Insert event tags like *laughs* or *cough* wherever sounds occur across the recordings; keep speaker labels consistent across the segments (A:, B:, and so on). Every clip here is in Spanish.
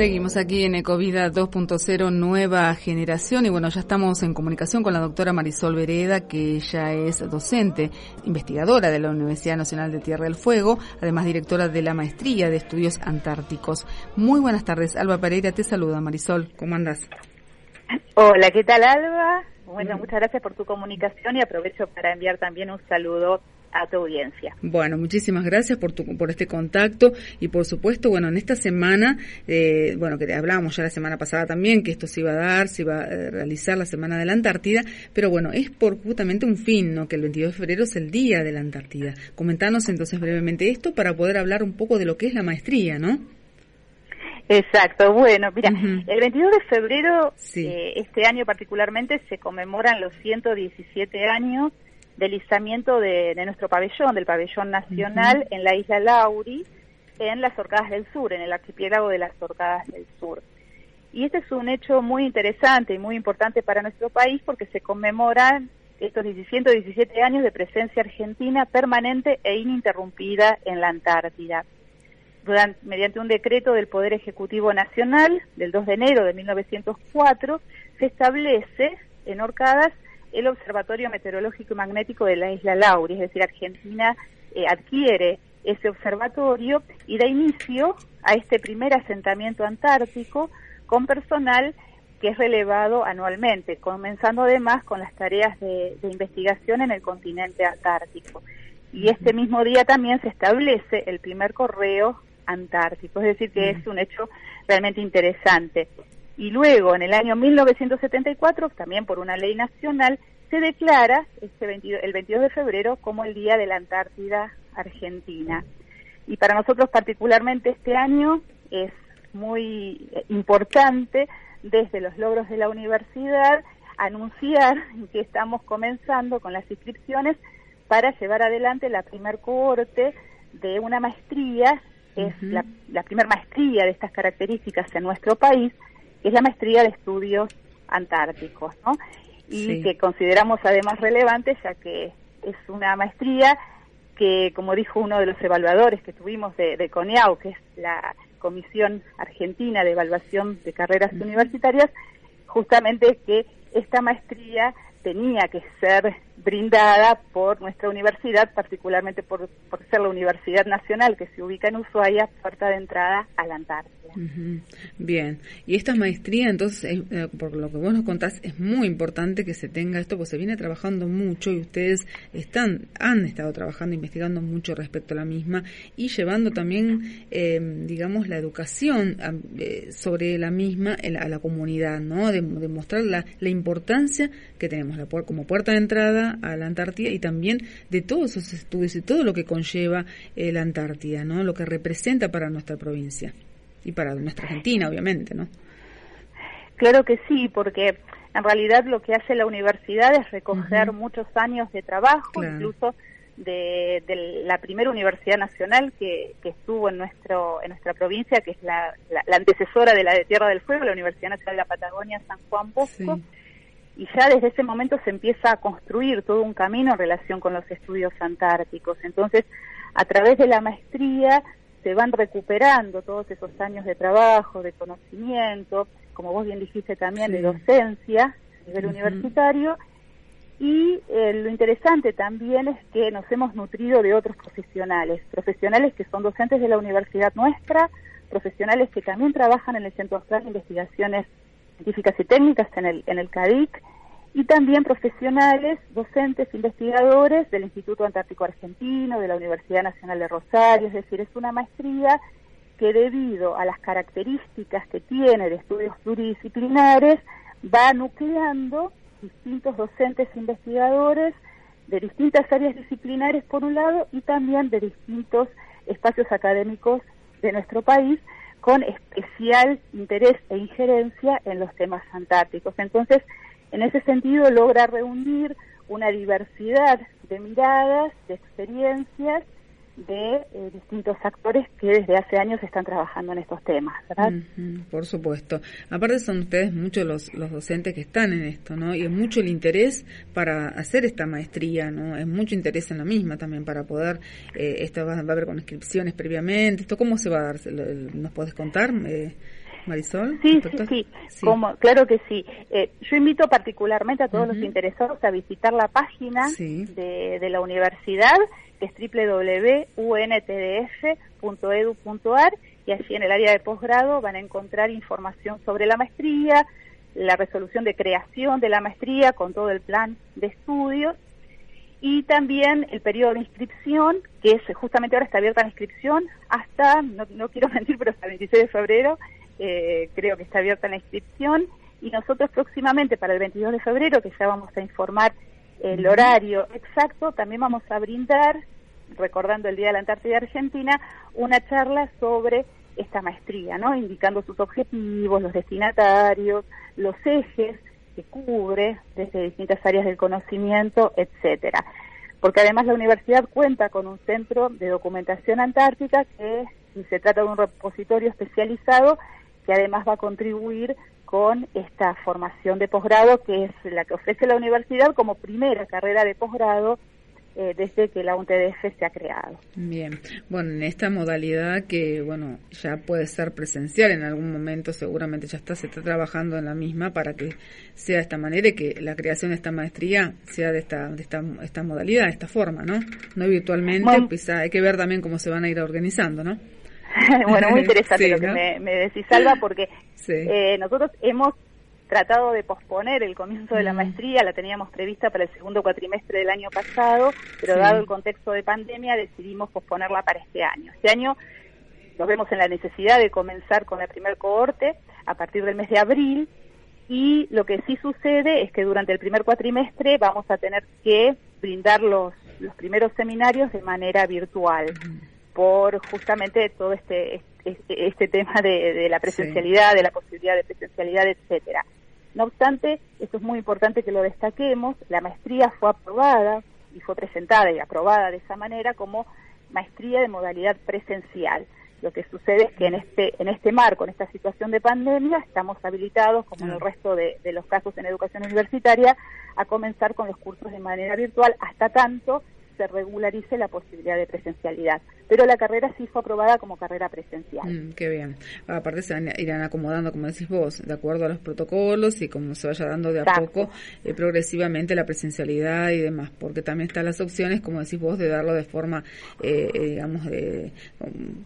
A: Seguimos aquí en Ecovida 2.0 Nueva Generación y bueno, ya estamos en comunicación con la doctora Marisol Vereda, que ella es docente, investigadora de la Universidad Nacional de Tierra del Fuego, además directora de la Maestría de Estudios Antárticos. Muy buenas tardes, Alba Pereira te saluda, Marisol, ¿cómo andas?
B: Hola, ¿qué tal Alba? Bueno, muchas gracias por tu comunicación y aprovecho para enviar también un saludo a tu audiencia.
A: Bueno, muchísimas gracias por tu, por este contacto y por supuesto, bueno, en esta semana, eh, bueno, que hablábamos ya la semana pasada también que esto se iba a dar, se iba a realizar la semana de la Antártida, pero bueno, es por justamente un fin, ¿no? Que el 22 de febrero es el día de la Antártida. Comentanos entonces brevemente esto para poder hablar un poco de lo que es la maestría, ¿no?
B: Exacto, bueno, mira, el 22 de febrero, eh, este año particularmente, se conmemoran los 117 años del izamiento de, nuestro pabellón, del pabellón nacional en la isla Lauri, en las Orcadas del Sur, en el archipiélago de las Orcadas del Sur. Y este es un hecho muy interesante y muy importante para nuestro país porque se conmemoran estos 117 años de presencia argentina permanente e ininterrumpida en la Antártida. Durante, mediante un decreto del Poder Ejecutivo Nacional del 2 de enero de 1904, se establece en Orcadas el Observatorio Meteorológico y Magnético de la isla Lauri, es decir, Argentina eh, adquiere ese observatorio y da inicio a este primer asentamiento antártico con personal que es relevado anualmente, comenzando además con las tareas de, investigación en el continente antártico. Y este mismo día también se establece el primer correo antártico, es decir, que es un hecho realmente interesante. Y luego en el año 1974, también por una ley nacional, se declara este el 22 de febrero como el Día de la Antártida Argentina. Y para nosotros particularmente este año es muy importante desde los logros de la universidad anunciar que estamos comenzando con las inscripciones para llevar adelante la primer cohorte de una maestría, es la, la primera maestría de estas características en nuestro país, que es la maestría de estudios antárticos, ¿no? Y que consideramos además relevante ya que es una maestría que, como dijo uno de los evaluadores que tuvimos de, de CONEAU, que es la Comisión Argentina de Evaluación de Carreras Universitarias, justamente que esta maestría tenía que ser brindada por nuestra universidad, particularmente por, ser la Universidad Nacional que se ubica en Ushuaia, puerta de entrada a la Antártida.
A: Bien, y esta maestría, entonces, eh, por lo que vos nos contás, es muy importante que se tenga esto, porque se viene trabajando mucho y ustedes están han estado trabajando, investigando mucho respecto a la misma y llevando también, eh, digamos, la educación eh, sobre la misma a la comunidad, ¿no? De, mostrar la, la importancia que tenemos la, como puerta de entrada a la Antártida y también de todos esos estudios y todo lo que conlleva eh, la Antártida, ¿no? Lo que representa para nuestra provincia y para nuestra Argentina, obviamente, ¿no?
B: Claro que sí, porque en realidad lo que hace la universidad es recoger muchos años de trabajo, incluso de, la primera universidad nacional que, estuvo en nuestro en nuestra provincia, que es la, antecesora de la de Tierra del Fuego, la Universidad Nacional de la Patagonia San Juan Bosco y ya desde ese momento se empieza a construir todo un camino en relación con los estudios antárticos. Entonces, a través de la maestría se van recuperando todos esos años de trabajo, de conocimiento, como vos bien dijiste también, de docencia a nivel universitario. Y eh, lo interesante también es que nos hemos nutrido de otros profesionales, profesionales que son docentes de la universidad nuestra, profesionales que también trabajan en el Centro Austral de Investigaciones científicas y técnicas en el, en el CADIC y también profesionales, docentes, investigadores del Instituto Antártico Argentino, de la Universidad Nacional de Rosario, es decir, es una maestría que debido a las características que tiene de estudios pluridisciplinares, va nucleando distintos docentes e investigadores de distintas áreas disciplinares por un lado y también de distintos espacios académicos de nuestro país con especial interés e injerencia en los temas antárticos. Entonces, en ese sentido, logra reunir una diversidad de miradas, de experiencias de eh, distintos actores que desde hace años están trabajando en estos temas, ¿verdad?
A: por supuesto. Aparte son ustedes muchos los, los docentes que están en esto, ¿no? Y es mucho el interés para hacer esta maestría, ¿no? Es mucho interés en la misma también para poder, eh, esto va, a haber con inscripciones previamente, ¿esto cómo se va a dar? ¿Nos puedes contar? Eh, Marisol.
B: Sí, sí, sí, Como, claro que sí. Eh, yo invito particularmente a todos los interesados a visitar la página de, de la universidad, que es www.untdf.edu.ar, y allí en el área de posgrado van a encontrar información sobre la maestría, la resolución de creación de la maestría con todo el plan de estudios y también el periodo de inscripción, que es justamente ahora está abierta la inscripción hasta, no, no quiero *laughs* mentir, pero hasta el 26 de febrero eh, creo que está abierta la inscripción y nosotros próximamente para el 22 de febrero, que ya vamos a informar el horario exacto, también vamos a brindar, recordando el Día de la Antártida Argentina, una charla sobre esta maestría, ¿no? Indicando sus objetivos, los destinatarios, los ejes que cubre desde distintas áreas del conocimiento, etcétera. Porque además la universidad cuenta con un centro de documentación antártica que se trata de un repositorio especializado que además va a contribuir con esta formación de posgrado que es la que ofrece la universidad como primera carrera de posgrado eh, desde que la UNTDF se ha creado.
A: Bien, bueno, en esta modalidad que, bueno, ya puede ser presencial en algún momento, seguramente ya está, se está trabajando en la misma para que sea de esta manera y que la creación de esta maestría sea de esta, de esta, esta modalidad, de esta forma, ¿no? No virtualmente, pues hay que ver también cómo se van a ir organizando, ¿no? *laughs*
B: bueno, muy interesante lo que me, me, decís, Salva, porque eh, nosotros hemos tratado de posponer el comienzo de la mm. maestría, la teníamos prevista para el segundo cuatrimestre del año pasado, pero dado el contexto de pandemia decidimos posponerla para este año. Este año nos vemos en la necesidad de comenzar con la primer cohorte a partir del mes de abril y lo que sí sucede es que durante el primer cuatrimestre vamos a tener que brindar los, los primeros seminarios de manera virtual por justamente todo este este, este tema de, la presencialidad, de la posibilidad de presencialidad, etcétera. No obstante, esto es muy importante que lo destaquemos, la maestría fue aprobada y fue presentada y aprobada de esa manera como maestría de modalidad presencial. Lo que sucede es que en este, en este marco, en esta situación de pandemia, estamos habilitados, como en el resto de, de los casos en educación universitaria, a comenzar con los cursos de manera virtual hasta tanto se regularice la posibilidad de presencialidad. Pero la carrera sí fue aprobada como carrera presencial.
A: Mm, qué bien. Aparte se irán acomodando, como decís vos, de acuerdo a los protocolos y como se vaya dando de a poco eh, progresivamente la presencialidad y demás, porque también están las opciones, como decís vos, de darlo de forma, eh, eh, digamos, de,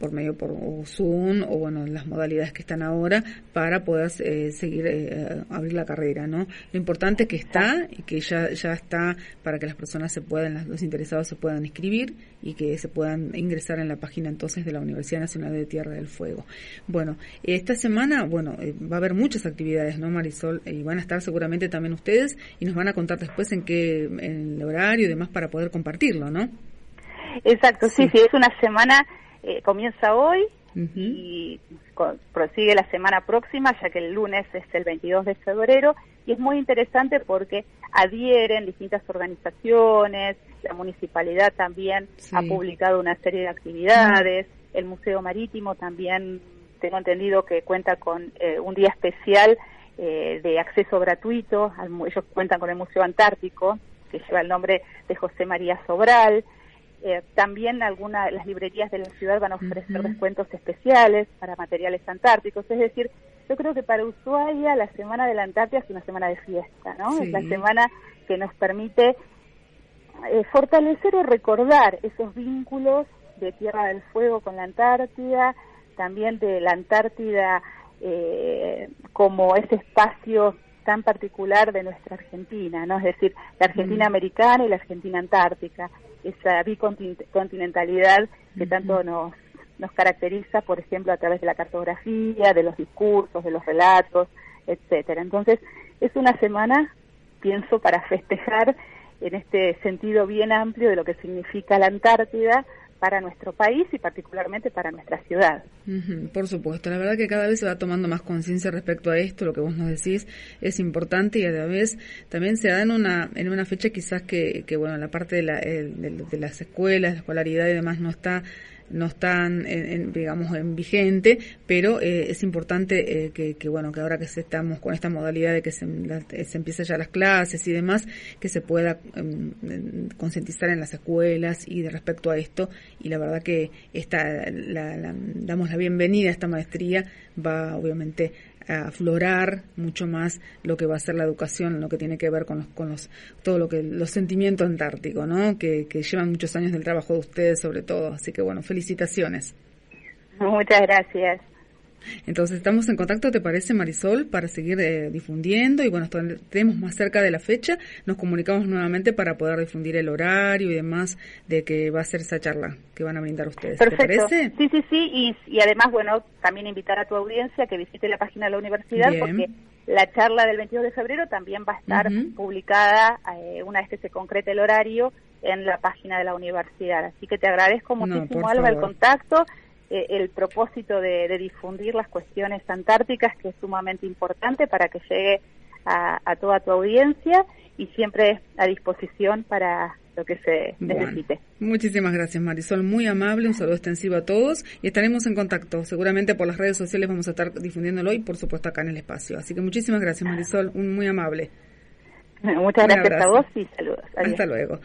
A: por medio por Zoom o bueno, las modalidades que están ahora para poder seguir abrir la carrera, ¿no? Lo importante es que está y que ya ya está para que las personas se puedan, los interesados se puedan inscribir y que se puedan ingresar en la página entonces de la Universidad Nacional de Tierra del Fuego. Bueno, esta semana, bueno, eh, va a haber muchas actividades, ¿no, Marisol? Y van a estar seguramente también ustedes y nos van a contar después en qué, en el horario y demás para poder compartirlo, ¿no?
B: Exacto, sí, sí, es una semana, eh, comienza hoy y prosigue la semana próxima, ya que el lunes es el 22 de febrero, y es muy interesante porque adhieren distintas organizaciones, la municipalidad también ha publicado una serie de actividades, el Museo Marítimo también tengo entendido que cuenta con eh, un día especial eh, de acceso gratuito, ellos cuentan con el Museo Antártico, que lleva el nombre de José María Sobral, eh, también algunas las librerías de la ciudad van a ofrecer descuentos especiales para materiales antárticos, es decir, yo creo que para Ushuaia la Semana de la Antártida es una semana de fiesta, ¿no? Es la semana que nos permite eh, fortalecer o recordar esos vínculos de Tierra del Fuego con la Antártida, también de la Antártida eh, como ese espacio tan particular de nuestra Argentina, ¿no? Es decir, la Argentina americana y la Argentina antártica, esa bicontinentalidad que tanto nos, nos caracteriza, por ejemplo, a través de la cartografía, de los discursos, de los relatos, etcétera. Entonces, es una semana, pienso, para festejar en este sentido bien amplio de lo que significa la Antártida para nuestro país y particularmente para nuestra ciudad.
A: por supuesto, la verdad que cada vez se va tomando más conciencia respecto a esto, lo que vos nos decís es importante y a la vez también se da en una, en una fecha quizás que, que bueno, la parte de, la, de, las escuelas, la escolaridad y demás no está no están, en, digamos, en vigente, pero eh, es importante que, que, bueno, que ahora que estamos con esta modalidad de que se, se empiecen ya las clases y demás, que se pueda em, concientizar en las escuelas y de respecto a esto. Y la verdad que esta, la, damos la bienvenida a esta maestría, va obviamente aflorar mucho más lo que va a ser la educación, lo que tiene que ver con los, con los, todo lo que, los sentimientos antárticos, ¿no? Que, que llevan muchos años del trabajo de ustedes sobre todo. Así que bueno, felicitaciones.
B: Muchas gracias.
A: Entonces estamos en contacto, ¿te parece Marisol? Para seguir eh, difundiendo y bueno, tenemos más cerca de la fecha, nos comunicamos nuevamente para poder difundir el horario y demás de que va a ser esa charla que van a brindar ustedes.
B: ¿Te parece? Sí, sí, sí, y, además, bueno, también invitar a tu audiencia que visite la página de la universidad porque la charla del 22 de febrero también va a estar publicada eh, una vez que se concrete el horario en la página de la universidad. Así que te agradezco muchísimo, Alba, el contacto eh, el propósito de, difundir las cuestiones antárticas, que es sumamente importante para que llegue a, toda tu audiencia y siempre a disposición para lo que se necesite.
A: Muchísimas gracias Marisol, muy amable, un saludo extensivo a todos y estaremos en contacto. Seguramente por las redes sociales vamos a estar difundiéndolo y por supuesto acá en el espacio. Así que muchísimas gracias Marisol, un muy amable.
B: Muchas gracias a vos y saludos.
A: Hasta luego.